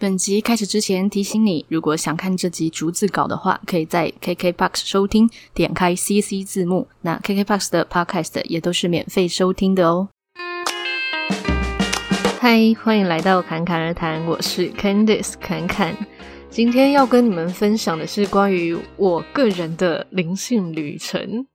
本集开始之前提醒你，如果想看这集逐字稿的话，可以在 KKBOX 收听，点开 CC 字幕。那 KKBOX 的 Podcast 也都是免费收听的哦。嗨，欢迎来到侃侃而谈，我是 Candice 侃侃。今天要跟你们分享的是关于我个人的灵性旅程。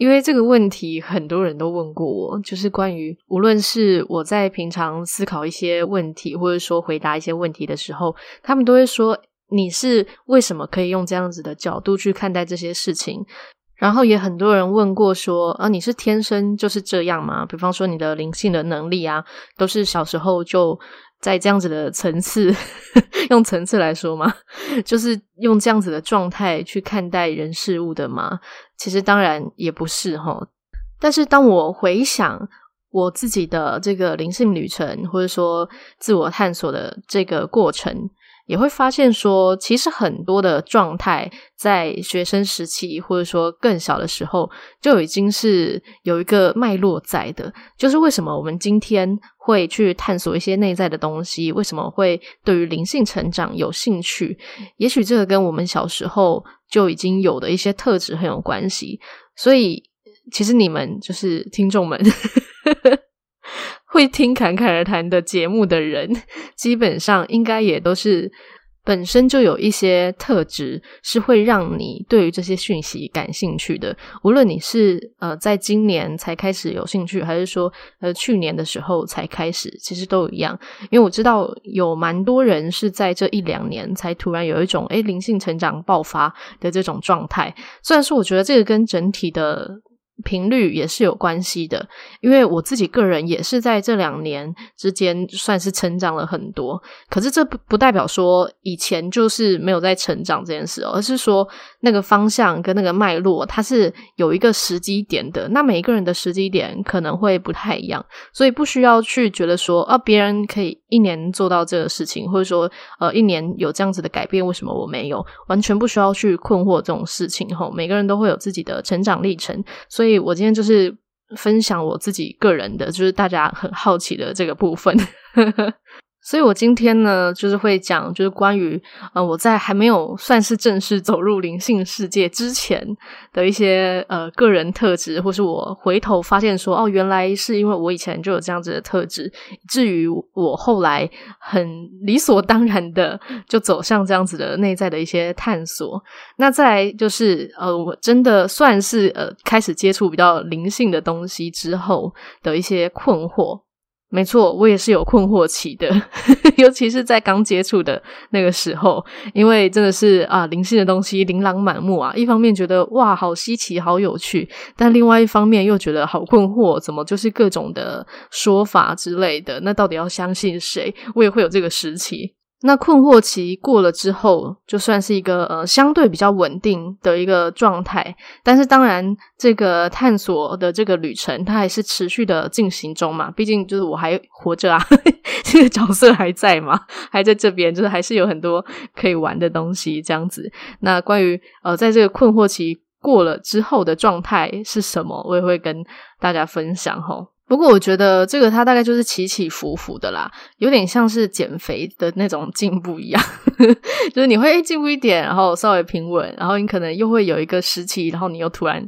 因为这个问题很多人都问过我，就是关于无论是我在平常思考一些问题，或者说回答一些问题的时候，他们都会说，你是为什么可以用这样子的角度去看待这些事情？然后也很多人问过说，啊，你是天生就是这样吗？比方说你的灵性的能力啊，都是小时候就。在这样子的层次，用层次来说嘛，就是用这样子的状态去看待人事物的嘛。其实当然也不是哈。但是当我回想我自己的这个灵性旅程，或者说自我探索的这个过程。也会发现说，其实很多的状态在学生时期，或者说更小的时候，就已经是有一个脉络在的。就是为什么我们今天会去探索一些内在的东西，为什么会对于灵性成长有兴趣？也许这个跟我们小时候就已经有的一些特质很有关系。所以，其实你们就是听众们。会听侃侃而谈的节目的人，基本上应该也都是本身就有一些特质，是会让你对于这些讯息感兴趣的。无论你是呃在今年才开始有兴趣，还是说呃去年的时候才开始，其实都一样。因为我知道有蛮多人是在这一两年才突然有一种诶灵性成长爆发的这种状态。虽然说我觉得这个跟整体的。频率也是有关系的，因为我自己个人也是在这两年之间算是成长了很多。可是这不不代表说以前就是没有在成长这件事，而是说那个方向跟那个脉络它是有一个时机点的。那每一个人的时机点可能会不太一样，所以不需要去觉得说啊，别人可以一年做到这个事情，或者说呃一年有这样子的改变，为什么我没有？完全不需要去困惑这种事情吼，每个人都会有自己的成长历程，所以。我今天就是分享我自己个人的，就是大家很好奇的这个部分。所以我今天呢，就是会讲，就是关于呃我在还没有算是正式走入灵性世界之前的一些呃个人特质，或是我回头发现说，哦，原来是因为我以前就有这样子的特质，至于我后来很理所当然的就走向这样子的内在的一些探索。那再来就是呃，我真的算是呃开始接触比较灵性的东西之后的一些困惑。没错，我也是有困惑期的，尤其是在刚接触的那个时候，因为真的是啊，灵性的东西琳琅满目啊。一方面觉得哇，好稀奇，好有趣，但另外一方面又觉得好困惑，怎么就是各种的说法之类的？那到底要相信谁？我也会有这个时期。那困惑期过了之后，就算是一个呃相对比较稳定的一个状态。但是当然，这个探索的这个旅程，它还是持续的进行中嘛。毕竟就是我还活着啊，这个角色还在嘛，还在这边，就是还是有很多可以玩的东西这样子。那关于呃，在这个困惑期过了之后的状态是什么，我也会跟大家分享齁。不过我觉得这个它大概就是起起伏伏的啦，有点像是减肥的那种进步一样，就是你会进步一点，然后稍微平稳，然后你可能又会有一个时期，然后你又突然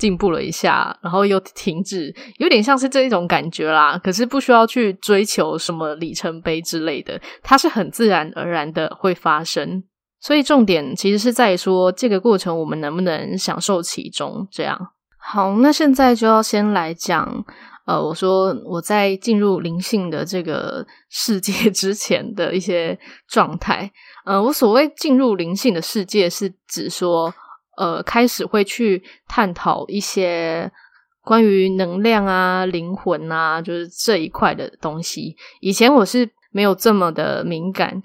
进步了一下，然后又停滞，有点像是这一种感觉啦。可是不需要去追求什么里程碑之类的，它是很自然而然的会发生。所以重点其实是在说这个过程我们能不能享受其中。这样好，那现在就要先来讲。呃，我说我在进入灵性的这个世界 之前的一些状态。呃，我所谓进入灵性的世界，是指说，呃，开始会去探讨一些关于能量啊、灵魂啊，就是这一块的东西。以前我是没有这么的敏感。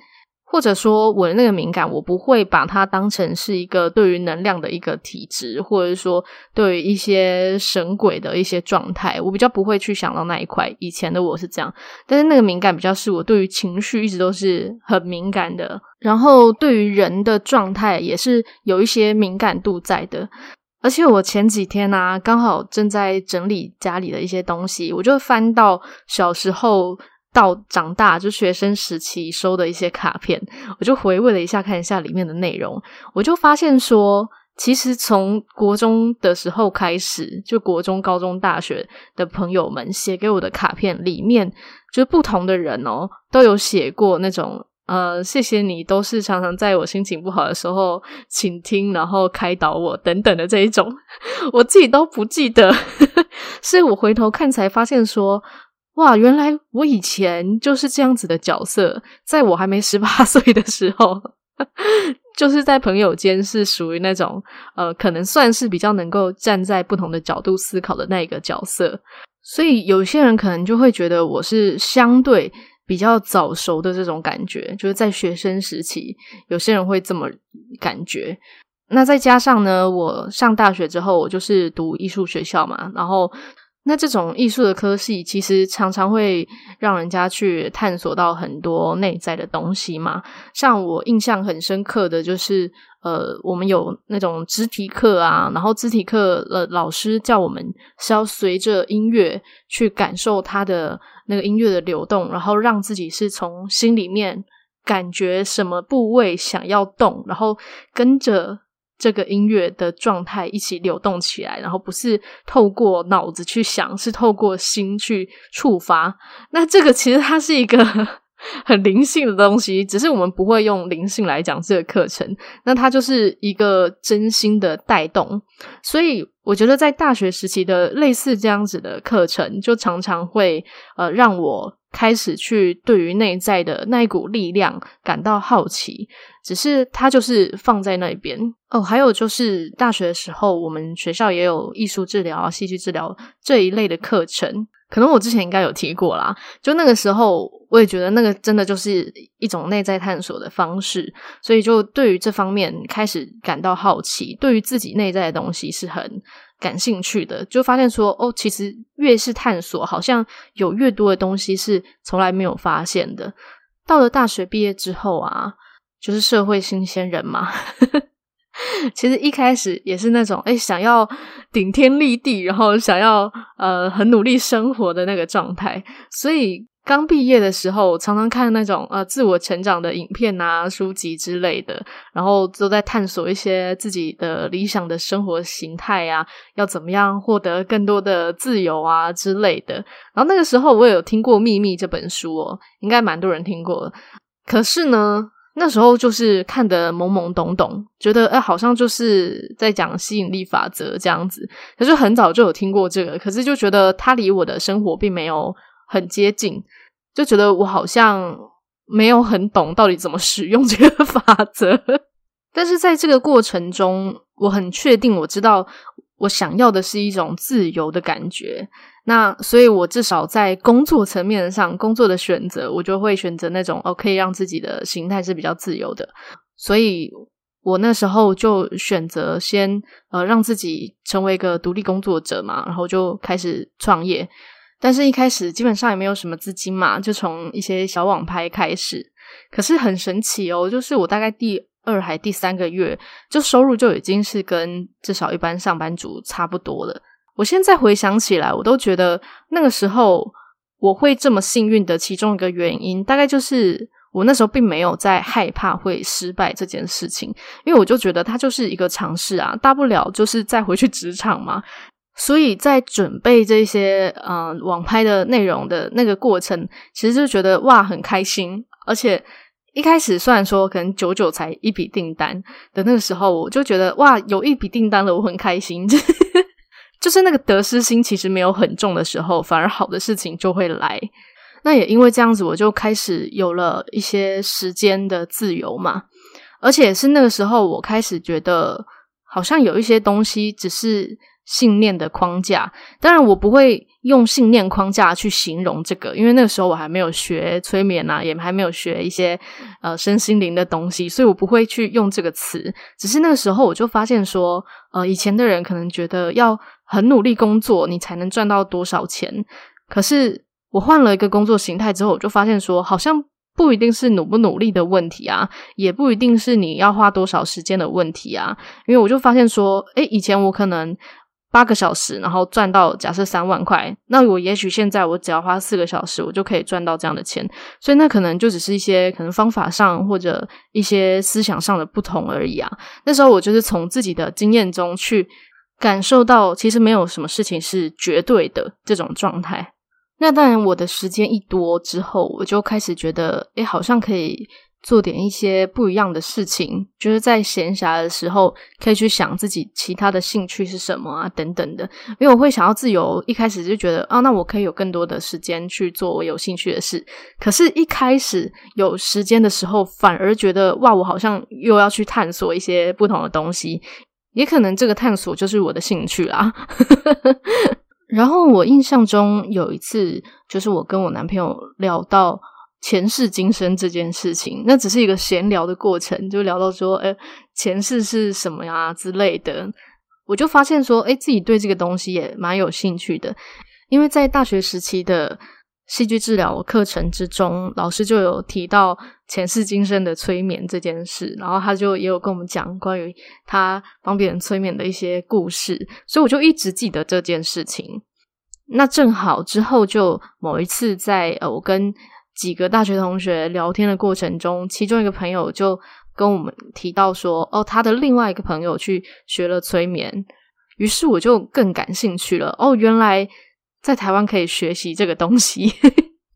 或者说我的那个敏感，我不会把它当成是一个对于能量的一个体质，或者说对于一些神鬼的一些状态，我比较不会去想到那一块。以前的我是这样，但是那个敏感比较是我对于情绪一直都是很敏感的，然后对于人的状态也是有一些敏感度在的。而且我前几天呢、啊，刚好正在整理家里的一些东西，我就翻到小时候。到长大就学生时期收的一些卡片，我就回味了一下，看一下里面的内容，我就发现说，其实从国中的时候开始，就国中、高中、大学的朋友们写给我的卡片里面，就不同的人哦，都有写过那种呃，谢谢你，都是常常在我心情不好的时候倾听，然后开导我等等的这一种，我自己都不记得，所以我回头看才发现说。哇，原来我以前就是这样子的角色，在我还没十八岁的时候，就是在朋友间是属于那种呃，可能算是比较能够站在不同的角度思考的那一个角色。所以有些人可能就会觉得我是相对比较早熟的这种感觉，就是在学生时期，有些人会这么感觉。那再加上呢，我上大学之后，我就是读艺术学校嘛，然后。那这种艺术的科系，其实常常会让人家去探索到很多内在的东西嘛。像我印象很深刻的就是，呃，我们有那种肢体课啊，然后肢体课的老师叫我们是要随着音乐去感受它的那个音乐的流动，然后让自己是从心里面感觉什么部位想要动，然后跟着。这个音乐的状态一起流动起来，然后不是透过脑子去想，是透过心去触发。那这个其实它是一个 很灵性的东西，只是我们不会用灵性来讲这个课程。那它就是一个真心的带动。所以我觉得在大学时期的类似这样子的课程，就常常会呃让我。开始去对于内在的那一股力量感到好奇，只是它就是放在那边哦。还有就是大学的时候，我们学校也有艺术治疗啊、戏剧治疗这一类的课程，可能我之前应该有提过啦。就那个时候，我也觉得那个真的就是一种内在探索的方式，所以就对于这方面开始感到好奇，对于自己内在的东西是很。感兴趣的，就发现说哦，其实越是探索，好像有越多的东西是从来没有发现的。到了大学毕业之后啊，就是社会新鲜人嘛，其实一开始也是那种诶，想要顶天立地，然后想要呃很努力生活的那个状态，所以。刚毕业的时候，常常看那种呃自我成长的影片啊、书籍之类的，然后都在探索一些自己的理想的生活形态啊，要怎么样获得更多的自由啊之类的。然后那个时候我有听过《秘密》这本书哦，应该蛮多人听过。可是呢，那时候就是看得懵懵懂懂，觉得哎，好像就是在讲吸引力法则这样子。可是很早就有听过这个，可是就觉得它离我的生活并没有。很接近，就觉得我好像没有很懂到底怎么使用这个法则。但是在这个过程中，我很确定我知道我想要的是一种自由的感觉。那所以，我至少在工作层面上，工作的选择，我就会选择那种哦，可以让自己的形态是比较自由的。所以我那时候就选择先呃，让自己成为一个独立工作者嘛，然后就开始创业。但是，一开始基本上也没有什么资金嘛，就从一些小网拍开始。可是很神奇哦，就是我大概第二还第三个月，就收入就已经是跟至少一般上班族差不多了。我现在回想起来，我都觉得那个时候我会这么幸运的其中一个原因，大概就是我那时候并没有在害怕会失败这件事情，因为我就觉得它就是一个尝试啊，大不了就是再回去 职场嘛。所以在准备这些嗯、呃、网拍的内容的那个过程，其实就觉得哇很开心，而且一开始虽然说可能九九才一笔订单的那个时候，我就觉得哇有一笔订单了，我很开心，就是那个得失心其实没有很重的时候，反而好的事情就会来。那也因为这样子，我就开始有了一些时间的自由嘛，而且是那个时候，我开始觉得好像有一些东西只是。信念的框架，当然我不会用信念框架去形容这个，因为那个时候我还没有学催眠啊，也还没有学一些呃身心灵的东西，所以我不会去用这个词。只是那个时候我就发现说，呃，以前的人可能觉得要很努力工作，你才能赚到多少钱。可是我换了一个工作形态之后，我就发现说，好像不一定是努不努力的问题啊，也不一定是你要花多少时间的问题啊。因为我就发现说，诶，以前我可能。八个小时，然后赚到假设三万块，那我也许现在我只要花四个小时，我就可以赚到这样的钱。所以那可能就只是一些可能方法上或者一些思想上的不同而已啊。那时候我就是从自己的经验中去感受到，其实没有什么事情是绝对的这种状态。那当然，我的时间一多之后，我就开始觉得，诶，好像可以。做点一些不一样的事情，就是在闲暇的时候可以去想自己其他的兴趣是什么啊，等等的。因为我会想要自由，一开始就觉得啊，那我可以有更多的时间去做我有兴趣的事。可是，一开始有时间的时候，反而觉得哇，我好像又要去探索一些不同的东西。也可能这个探索就是我的兴趣啦。然后我印象中有一次，就是我跟我男朋友聊到。前世今生这件事情，那只是一个闲聊的过程，就聊到说，诶，前世是什么呀之类的。我就发现说，诶，自己对这个东西也蛮有兴趣的，因为在大学时期的戏剧治疗课程之中，老师就有提到前世今生的催眠这件事，然后他就也有跟我们讲关于他帮别人催眠的一些故事，所以我就一直记得这件事情。那正好之后就某一次在，我跟几个大学同学聊天的过程中，其中一个朋友就跟我们提到说：“哦，他的另外一个朋友去学了催眠。”于是我就更感兴趣了。哦，原来在台湾可以学习这个东西，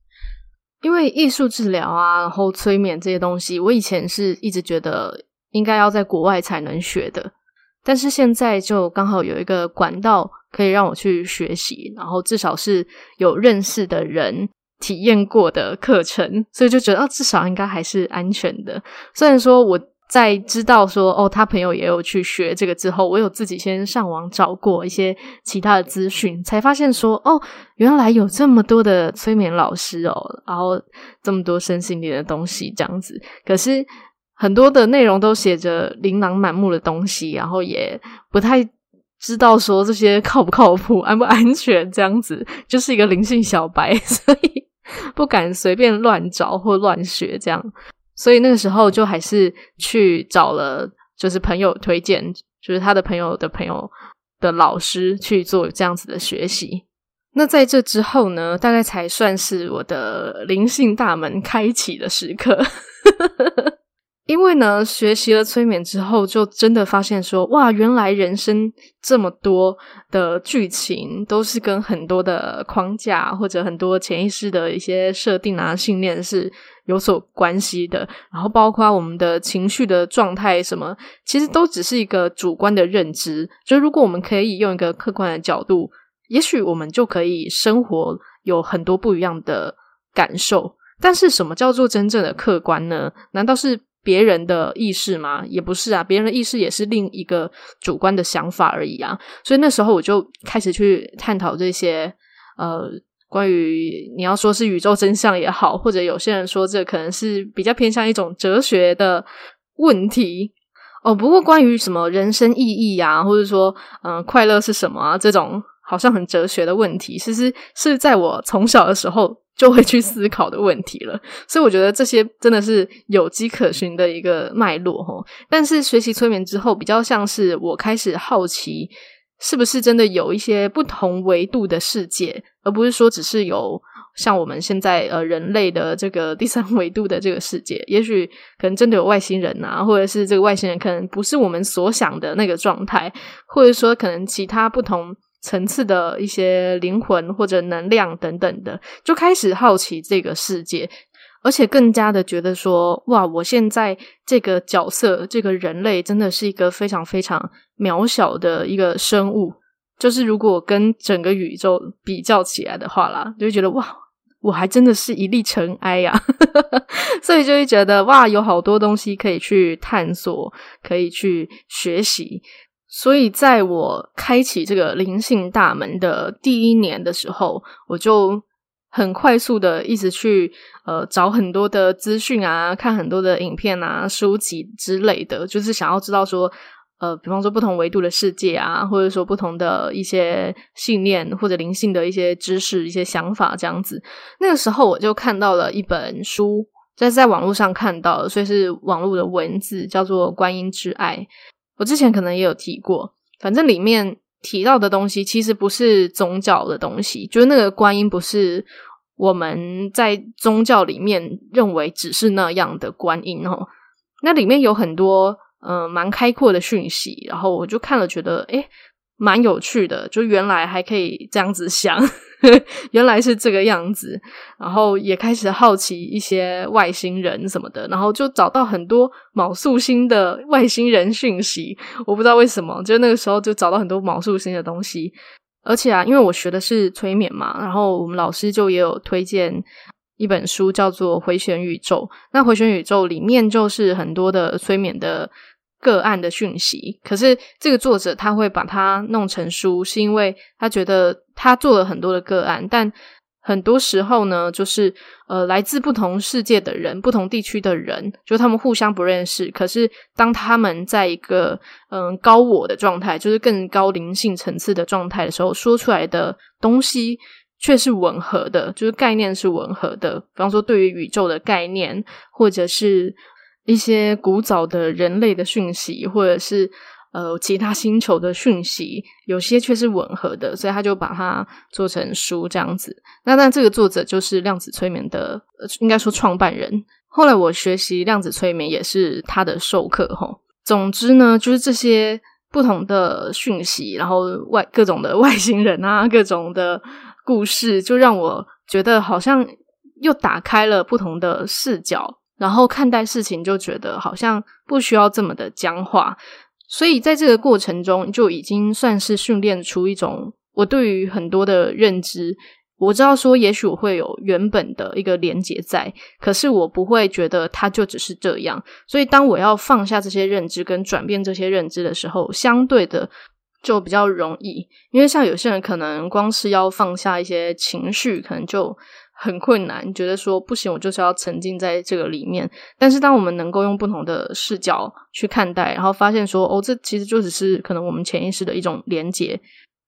因为艺术治疗啊，然后催眠这些东西，我以前是一直觉得应该要在国外才能学的，但是现在就刚好有一个管道可以让我去学习，然后至少是有认识的人。体验过的课程，所以就觉得哦，至少应该还是安全的。虽然说我在知道说哦，他朋友也有去学这个之后，我有自己先上网找过一些其他的资讯，才发现说哦，原来有这么多的催眠老师哦，然后这么多身心灵的东西这样子。可是很多的内容都写着琳琅满目的东西，然后也不太知道说这些靠不靠谱、安不安全这样子，就是一个灵性小白，所以。不敢随便乱找或乱学，这样，所以那个时候就还是去找了，就是朋友推荐，就是他的朋友的朋友的老师去做这样子的学习。那在这之后呢，大概才算是我的灵性大门开启的时刻。因为呢，学习了催眠之后，就真的发现说，哇，原来人生这么多的剧情都是跟很多的框架或者很多潜意识的一些设定啊、信念是有所关系的。然后，包括我们的情绪的状态什么，其实都只是一个主观的认知。就如果我们可以用一个客观的角度，也许我们就可以生活有很多不一样的感受。但是，什么叫做真正的客观呢？难道是？别人的意识吗？也不是啊，别人的意识也是另一个主观的想法而已啊。所以那时候我就开始去探讨这些，呃，关于你要说是宇宙真相也好，或者有些人说这可能是比较偏向一种哲学的问题哦。不过关于什么人生意义啊，或者说嗯、快乐是什么啊，这种好像很哲学的问题，其实是在我从小的时候。就会去思考的问题了，所以我觉得这些真的是有迹可循的一个脉络齁。但是学习催眠之后，比较像是我开始好奇，是不是真的有一些不同维度的世界，而不是说只是有像我们现在呃人类的这个第三维度的这个世界。也许可能真的有外星人啊，或者是这个外星人可能不是我们所想的那个状态，或者说可能其他不同。层次的一些灵魂或者能量等等的，就开始好奇这个世界，而且更加的觉得说，哇，我现在这个角色，这个人类真的是一个非常非常渺小的一个生物。就是如果跟整个宇宙比较起来的话啦，就会觉得哇，我还真的是一粒尘埃呀。所以就会觉得哇，有好多东西可以去探索，可以去学习。所以，在我开启这个灵性大门的第一年的时候，我就很快速的一直去呃找很多的资讯啊，看很多的影片啊、书籍之类的，就是想要知道说，呃，比方说不同维度的世界啊，或者说不同的一些信念或者灵性的一些知识、一些想法这样子。那个时候，我就看到了一本书，在在网络上看到，所以是网络的文字，叫做《观音之爱》。我之前可能也有提过，反正里面提到的东西，其实不是宗教的东西，就是那个观音不是我们在宗教里面认为只是那样的观音哦。那里面有很多嗯、呃、蛮开阔的讯息，然后我就看了觉得诶蛮有趣的，就原来还可以这样子想。原来是这个样子，然后也开始好奇一些外星人什么的，然后就找到很多昴宿星的外星人讯息。我不知道为什么，就那个时候就找到很多昴宿星的东西。而且啊，因为我学的是催眠嘛，然后我们老师就也有推荐一本书，叫做《回旋宇宙》。那《回旋宇宙》里面就是很多的催眠的。个案的讯息，可是这个作者他会把它弄成书，是因为他觉得他做了很多的个案，但很多时候呢，就是呃来自不同世界的人、不同地区的人，就他们互相不认识，可是当他们在一个嗯、高我的状态，就是更高灵性层次的状态的时候，说出来的东西却是吻合的，就是概念是吻合的。比方说，对于宇宙的概念，或者是。一些古早的人类的讯息，或者是呃其他星球的讯息，有些却是吻合的，所以他就把它做成书这样子。那但这个作者就是量子催眠的，应该说创办人。后来我学习量子催眠也是他的授课吼。总之呢，就是这些不同的讯息，然后外各种的外星人啊，各种的故事，就让我觉得好像又打开了不同的视角。然后看待事情就觉得好像不需要这么的僵化，所以在这个过程中就已经算是训练出一种我对于很多的认知。我知道说，也许我会有原本的一个连结在，可是我不会觉得它就只是这样。所以当我要放下这些认知跟转变这些认知的时候，相对的就比较容易。因为像有些人可能光是要放下一些情绪，可能就。很困难，觉得说不行，我就是要沉浸在这个里面。但是，当我们能够用不同的视角去看待，然后发现说，哦，这其实就只是可能我们潜意识的一种连结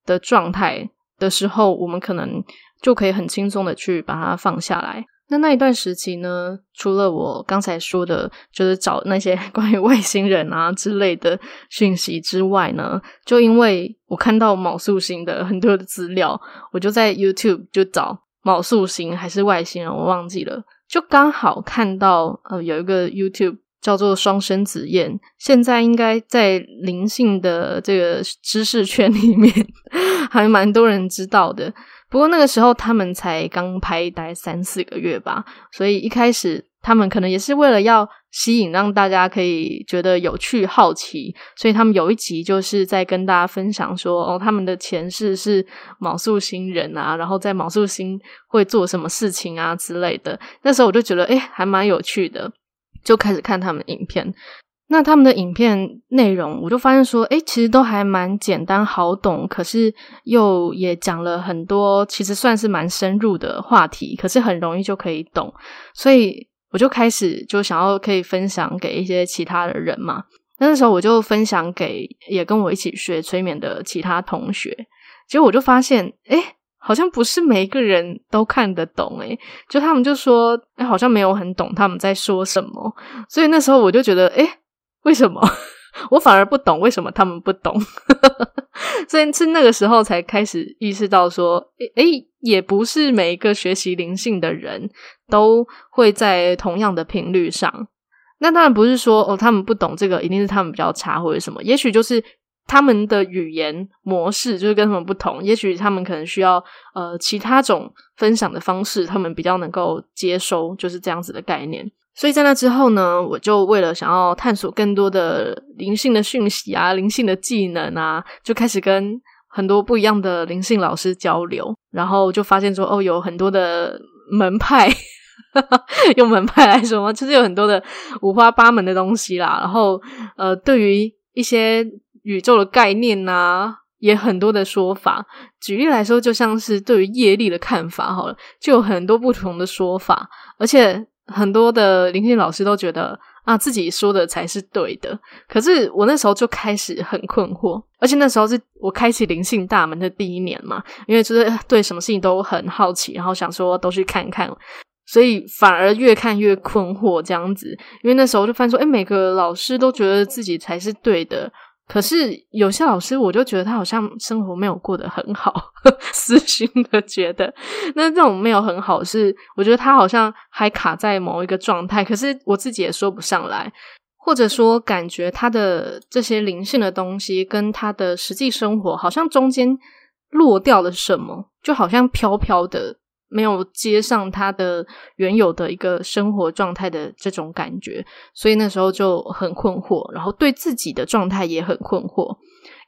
的状态的时候，我们可能就可以很轻松的去把它放下来。那那一段时期呢，除了我刚才说的，就是找那些 关于外星人啊之类的讯息之外呢，就因为我看到昴宿星的很多的资料，我就在 YouTube 就找。卯宿星还是外星人，我忘记了。就刚好看到，呃，有一个 YouTube 叫做双生子宴，现在应该在灵性的这个知识圈里面 还蛮多人知道的。不过那个时候他们才刚拍大概三四个月吧，所以一开始。他们可能也是为了要吸引，让大家可以觉得有趣、好奇，所以他们有一集就是在跟大家分享说，哦，他们的前世是卯宿星人啊，然后在卯宿星会做什么事情啊之类的。那时候我就觉得，诶，还蛮有趣的，就开始看他们影片。那他们的影片内容，我就发现说，诶，其实都还蛮简单好懂，可是又也讲了很多，其实算是蛮深入的话题，可是很容易就可以懂，所以。我就开始就想要可以分享给一些其他的人嘛，那时候我就分享给也跟我一起学催眠的其他同学，结果我就发现，诶，好像不是每一个人都看得懂，哎，就他们就说，诶，好像没有很懂他们在说什么，所以那时候我就觉得，诶，为什么？我反而不懂为什么他们不懂，所以是那个时候才开始意识到说，诶，也不是每一个学习灵性的人都会在同样的频率上。那当然不是说哦，他们不懂这个一定是他们比较差或者什么，也许就是他们的语言模式就是跟他们不同，也许他们可能需要呃其他种分享的方式，他们比较能够接收，就是这样子的概念。所以在那之后呢，我就为了想要探索更多的灵性的讯息啊、灵性的技能啊，就开始跟很多不一样的灵性老师交流，然后就发现说，哦，有很多的门派，用门派来说嘛，就是有很多的五花八门的东西啦。然后，呃，对于一些宇宙的概念啊，也很多的说法。举例来说，就像是对于业力的看法，好了，就有很多不同的说法，而且。很多的灵性老师都觉得啊，自己说的才是对的。可是我那时候就开始很困惑，而且那时候是我开启灵性大门的第一年嘛，因为就是对什么事情都很好奇，然后想说都去看看，所以反而越看越困惑这样子。因为那时候就发现说，诶，每个老师都觉得自己才是对的，可是有些老师，我就觉得他好像生活没有过得很好，私心的觉得。那这种没有很好是，我觉得他好像还卡在某一个状态，可是我自己也说不上来，或者说感觉他的这些灵性的东西跟他的实际生活好像中间落掉了什么，就好像飘飘的。没有接上他的原有的一个生活状态的这种感觉，所以那时候就很困惑，然后对自己的状态也很困惑，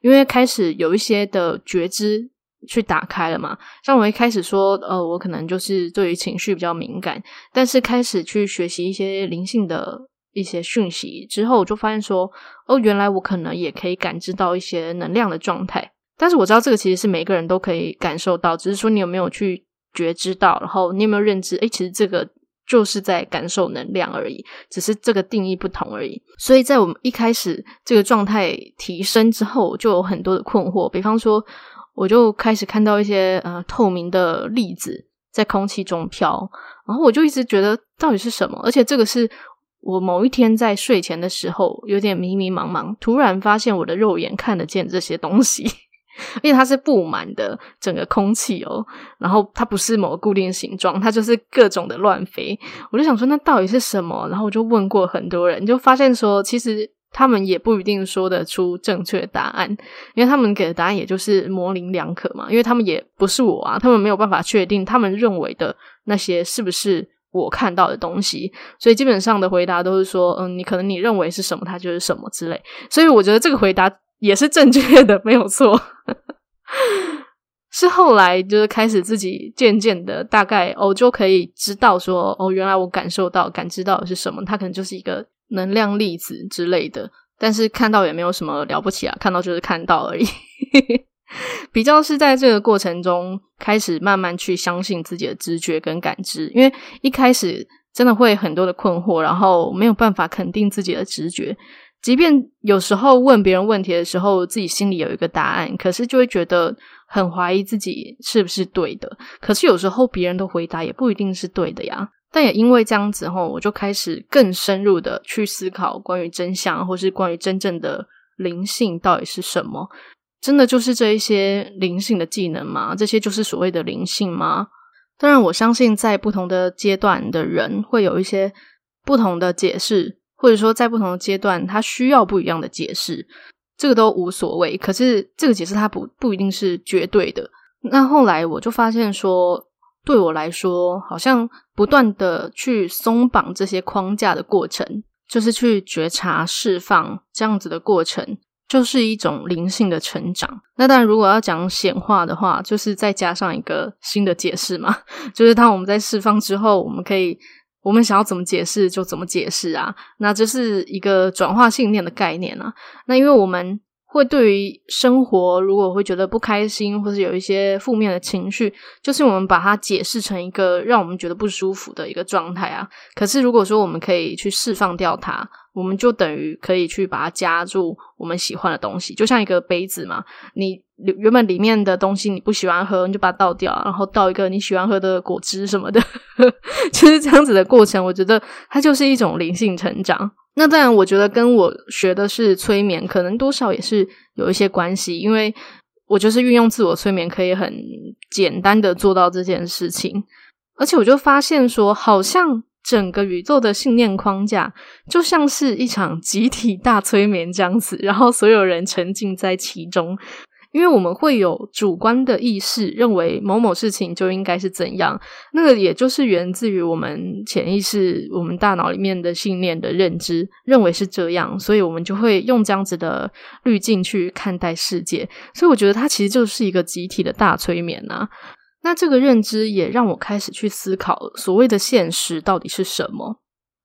因为开始有一些的觉知去打开了嘛。像我一开始说，呃，我可能就是对于情绪比较敏感，但是开始去学习一些灵性的一些讯息之后，我就发现说，哦，原来我可能也可以感知到一些能量的状态。但是我知道这个其实是每个人都可以感受到，只是说你有没有去。觉知到，然后你有没有认知？诶，其实这个就是在感受能量而已，只是这个定义不同而已。所以在我们一开始这个状态提升之后，就有很多的困惑。比方说，我就开始看到一些呃透明的粒子在空气中飘，然后我就一直觉得到底是什么？而且这个是我某一天在睡前的时候有点迷迷茫茫，突然发现我的肉眼看得见这些东西。因为它是布满的整个空气哦，然后它不是某个固定形状，它就是各种的乱飞。我就想说，那到底是什么？然后我就问过很多人，就发现说，其实他们也不一定说得出正确答案，因为他们给的答案也就是模棱两可嘛。因为他们也不是我啊，他们没有办法确定他们认为的那些是不是我看到的东西，所以基本上的回答都是说，嗯，你可能你认为是什么，它就是什么之类。所以我觉得这个回答。也是正确的，没有错。是后来就是开始自己渐渐的，大概哦就可以知道说，哦，原来我感受到、感知到的是什么，它可能就是一个能量粒子之类的。但是看到也没有什么了不起啊，看到就是看到而已。比较是在这个过程中开始慢慢去相信自己的直觉跟感知，因为一开始真的会很多的困惑，然后没有办法肯定自己的直觉。即便有时候问别人问题的时候，自己心里有一个答案，可是就会觉得很怀疑自己是不是对的。可是有时候别人的回答也不一定是对的呀。但也因为这样子齁，我就开始更深入的去思考关于真相，或是关于真正的灵性到底是什么？真的就是这一些灵性的技能吗？这些就是所谓的灵性吗？当然，我相信在不同的阶段的人会有一些不同的解释。或者说，在不同的阶段，他需要不一样的解释，这个都无所谓。可是，这个解释它不不一定是绝对的。那后来我就发现说，对我来说，好像不断的去松绑这些框架的过程，就是去觉察、释放这样子的过程，就是一种灵性的成长。那当然，如果要讲显化的话，就是再加上一个新的解释嘛，就是当我们在释放之后，我们可以。我们想要怎么解释就怎么解释啊，那这是一个转化信念的概念啊。那因为我们会对于生活，如果会觉得不开心，或是有一些负面的情绪，就是我们把它解释成一个让我们觉得不舒服的一个状态啊。可是如果说我们可以去释放掉它，我们就等于可以去把它加入我们喜欢的东西，就像一个杯子嘛，你。原本里面的东西你不喜欢喝，你就把它倒掉，然后倒一个你喜欢喝的果汁什么的，就是这样子的过程。我觉得它就是一种灵性成长。那当然，我觉得跟我学的是催眠，可能多少也是有一些关系，因为我就是运用自我催眠，可以很简单的做到这件事情。而且我就发现说，好像整个宇宙的信念框架就像是一场集体大催眠这样子，然后所有人沉浸在其中。因为我们会有主观的意识，认为某某事情就应该是怎样，那个也就是源自于我们潜意识、我们大脑里面的信念的认知，认为是这样，所以我们就会用这样子的滤镜去看待世界。所以我觉得它其实就是一个集体的大催眠啊。那这个认知也让我开始去思考，所谓的现实到底是什么。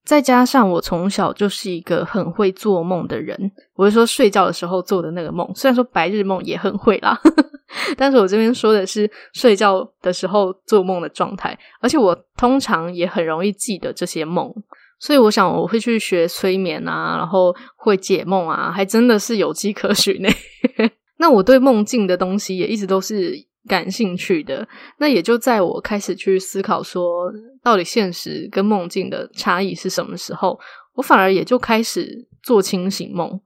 再加上我从小就是一个很会做梦的人，我是说睡觉的时候做的那个梦，虽然说白日梦也很会啦，但是我这边说的是睡觉的时候做梦的状态，而且我通常也很容易记得这些梦，所以我想我会去学催眠啊，然后会解梦啊，还真的是有迹可循呢。那我对梦境的东西也一直都是。感兴趣的，那也就在我开始去思考说，到底现实跟梦境的差异是什么时候，我反而也就开始做清醒梦。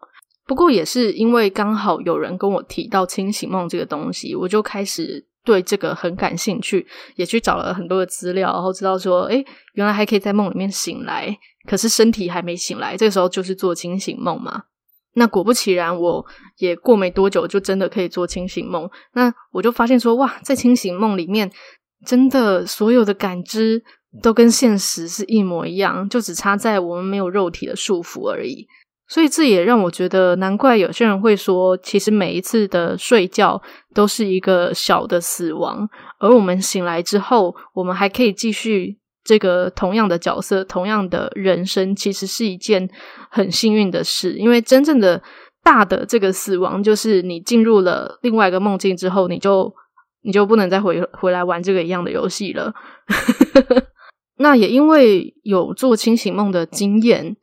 不过也是因为刚好有人跟我提到清醒梦这个东西，我就开始对这个很感兴趣，也去找了很多的资料，然后知道说，诶，原来还可以在梦里面醒来，可是身体还没醒来，这个时候就是做清醒梦嘛。那果不其然，我也过没多久就真的可以做清醒梦。那我就发现说，哇，在清醒梦里面，真的所有的感知都跟现实是一模一样，就只差在我们没有肉体的束缚而已。所以这也让我觉得，难怪有些人会说，其实每一次的睡觉都是一个小的死亡，而我们醒来之后，我们还可以继续。这个同样的角色，同样的人生，其实是一件很幸运的事。因为真正的大的这个死亡，就是你进入了另外一个梦境之后，你就你就不能再回回来玩这个一样的游戏了。那也因为有做清醒梦的经验，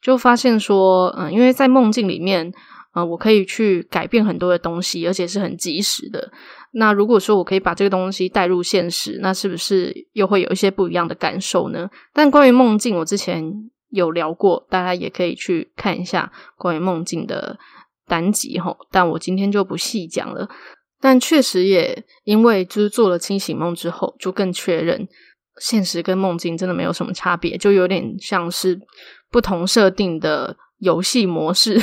就发现说，嗯，因为在梦境里面。啊、我可以去改变很多的东西，而且是很及时的。那如果说我可以把这个东西带入现实，那是不是又会有一些不一样的感受呢？但关于梦境，我之前有聊过，大家也可以去看一下关于梦境的单集齁。但我今天就不细讲了。但确实也因为就是做了清醒梦之后，就更确认现实跟梦境真的没有什么差别，就有点像是不同设定的游戏模式。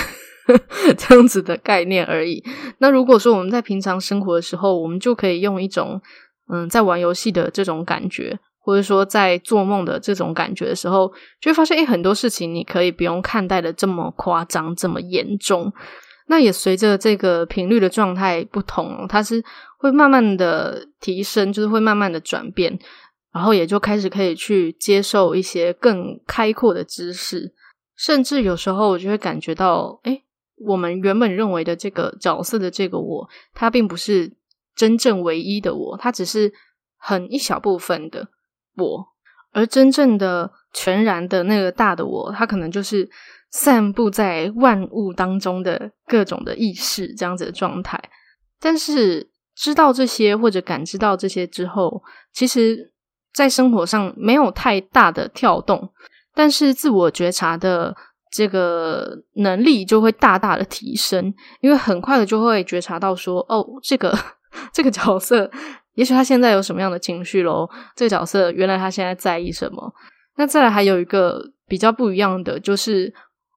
这样子的概念而已。那如果说我们在平常生活的时候，我们就可以用一种嗯，在玩游戏的这种感觉，或者说在做梦的这种感觉的时候，就会发现，诶，很多事情你可以不用看待的这么夸张、这么严重。那也随着这个频率的状态不同，它是会慢慢的提升，就是会慢慢的转变，然后也就开始可以去接受一些更开阔的知识，甚至有时候我就会感觉到，诶我们原本认为的这个角色的这个我，他并不是真正唯一的我，他只是很一小部分的我，而真正的全然的那个大的我，他可能就是散布在万物当中的各种的意识这样子的状态。但是知道这些或者感知到这些之后，其实在生活上没有太大的跳动，但是自我觉察的。这个能力就会大大的提升，因为很快的就会觉察到说，哦，这个 这个角色，也许他现在有什么样的情绪咯，这个角色原来他现在在意什么？那再来还有一个比较不一样的，就是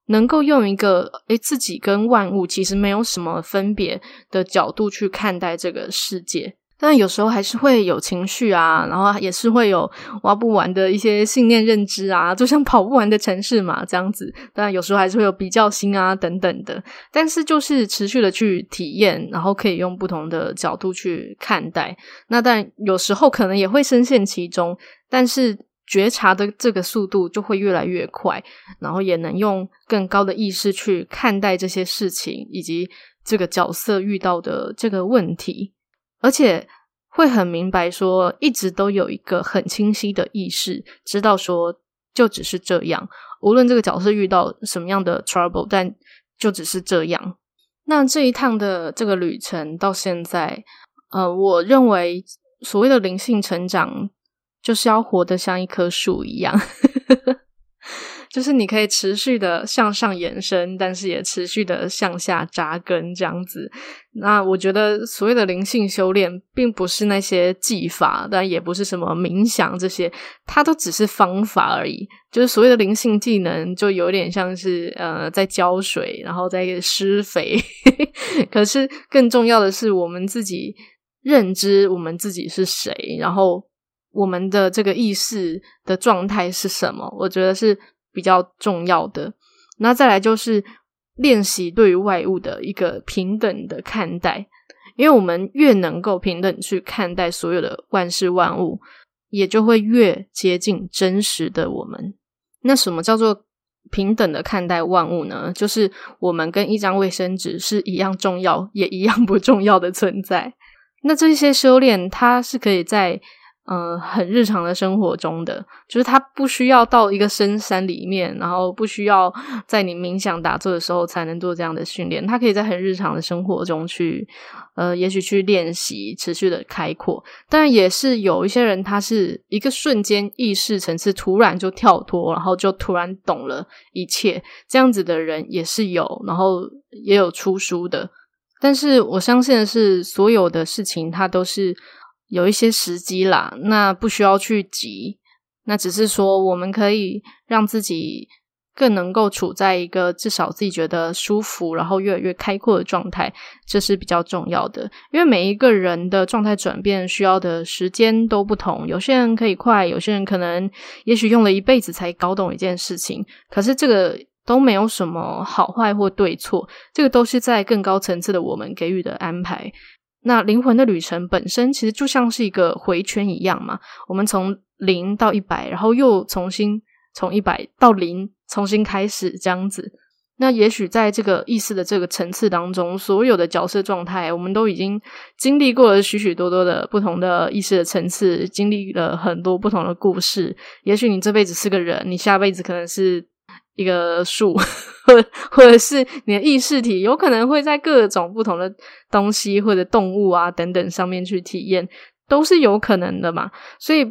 能够用一个诶自己跟万物其实没有什么分别的角度去看待这个世界。但有时候还是会有情绪啊，然后也是会有挖不完的一些信念认知啊，就像跑不完的城市嘛，这样子。当然有时候还是会有比较心啊等等的，但是就是持续的去体验，然后可以用不同的角度去看待。那但有时候可能也会深陷其中，但是觉察的这个速度就会越来越快，然后也能用更高的意识去看待这些事情，以及这个角色遇到的这个问题。而且会很明白说，一直都有一个很清晰的意识，知道说就只是这样。无论这个角色遇到什么样的 trouble，但就只是这样。那这一趟的这个旅程到现在，呃，我认为所谓的灵性成长，就是要活得像一棵树一样。就是你可以持续的向上延伸，但是也持续的向下扎根，这样子。那我觉得所谓的灵性修炼，并不是那些技法，但也不是什么冥想这些，它都只是方法而已。就是所谓的灵性技能，就有点像是呃在浇水，然后在施肥。可是更重要的是，我们自己认知我们自己是谁，然后我们的这个意识的状态是什么？我觉得是。比较重要的，那再来就是练习对于外物的一个平等的看待，因为我们越能够平等去看待所有的万事万物，也就会越接近真实的我们。那什么叫做平等的看待万物呢？就是我们跟一张卫生纸是一样重要，也一样不重要的存在。那这些修炼，它是可以在呃，很日常的生活中的，就是他不需要到一个深山里面，然后不需要在你冥想打坐的时候才能做这样的训练，他可以在很日常的生活中去，呃，也许去练习，持续的开阔。但，也是有一些人，他是一个瞬间意识层次突然就跳脱，然后就突然懂了一切，这样子的人也是有，然后也有出书的。但是我相信的是，所有的事情它都是。有一些时机啦，那不需要去急，那只是说我们可以让自己更能够处在一个至少自己觉得舒服，然后越来越开阔的状态，这是比较重要的。因为每一个人的状态转变需要的时间都不同，有些人可以快，有些人可能也许用了一辈子才搞懂一件事情。可是这个都没有什么好坏或对错，这个都是在更高层次的我们给予的安排。那灵魂的旅程本身其实就像是一个回圈一样嘛，我们从零到一百，然后又重新从一百到零重新开始这样子。那也许在这个意识的这个层次当中，所有的角色状态，我们都已经经历过了许许多多的不同的意识的层次，经历了很多不同的故事。也许你这辈子是个人，你下辈子可能是一个树，或或者是你的意识体，有可能会在各种不同的东西或者动物啊等等上面去体验，都是有可能的嘛。所以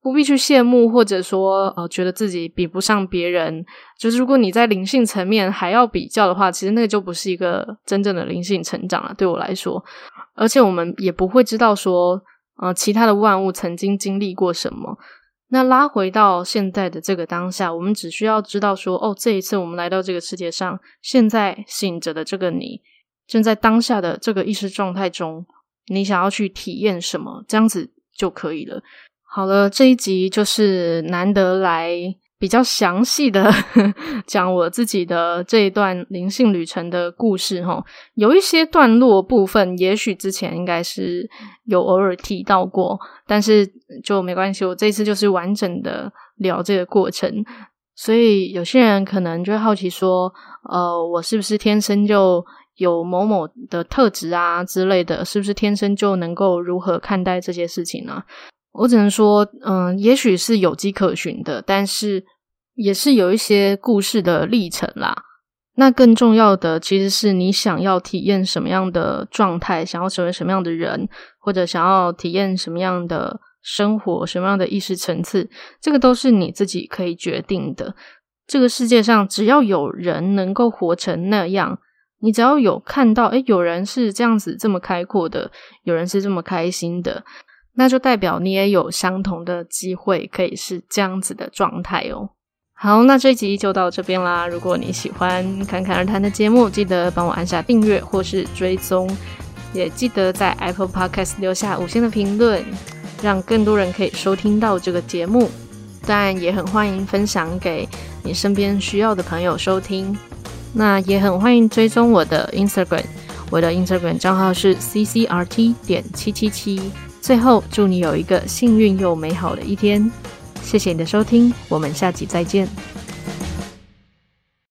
不必去羡慕，或者说呃觉得自己比不上别人。就是如果你在灵性层面还要比较的话，其实那个就不是一个真正的灵性成长了。对我来说，而且我们也不会知道说呃其他的万物曾经经历过什么。那拉回到现在的这个当下，我们只需要知道说，哦，这一次我们来到这个世界上，现在醒着的这个你，正在当下的这个意识状态中，你想要去体验什么，这样子就可以了。好了，这一集就是难得来。比较详细的 讲我自己的这一段灵性旅程的故事哈，有一些段落部分，也许之前应该是有偶尔提到过，但是就没关系，我这次就是完整的聊这个过程。所以有些人可能就会好奇说，呃，我是不是天生就有某某的特质啊之类的？是不是天生就能够如何看待这些事情呢？我只能说，嗯，也许是有迹可循的，但是也是有一些故事的历程啦。那更重要的，其实是你想要体验什么样的状态，想要成为什么样的人，或者想要体验什么样的生活，什么样的意识层次，这个都是你自己可以决定的。这个世界上，只要有人能够活成那样，你只要有看到，诶，有人是这样子这么开阔的，有人是这么开心的。那就代表你也有相同的机会，可以是这样子的状态哦。好，那这集就到这边啦。如果你喜欢侃侃而谈的节目，记得帮我按下订阅或是追踪，也记得在 Apple Podcast 留下五星的评论，让更多人可以收听到这个节目。当然，也很欢迎分享给你身边需要的朋友收听。那也很欢迎追踪我的 Instagram，我的 Instagram 账号是 ccrt 点七七七。最后，祝你有一个幸运又美好的一天。谢谢你的收听，我们下集再见。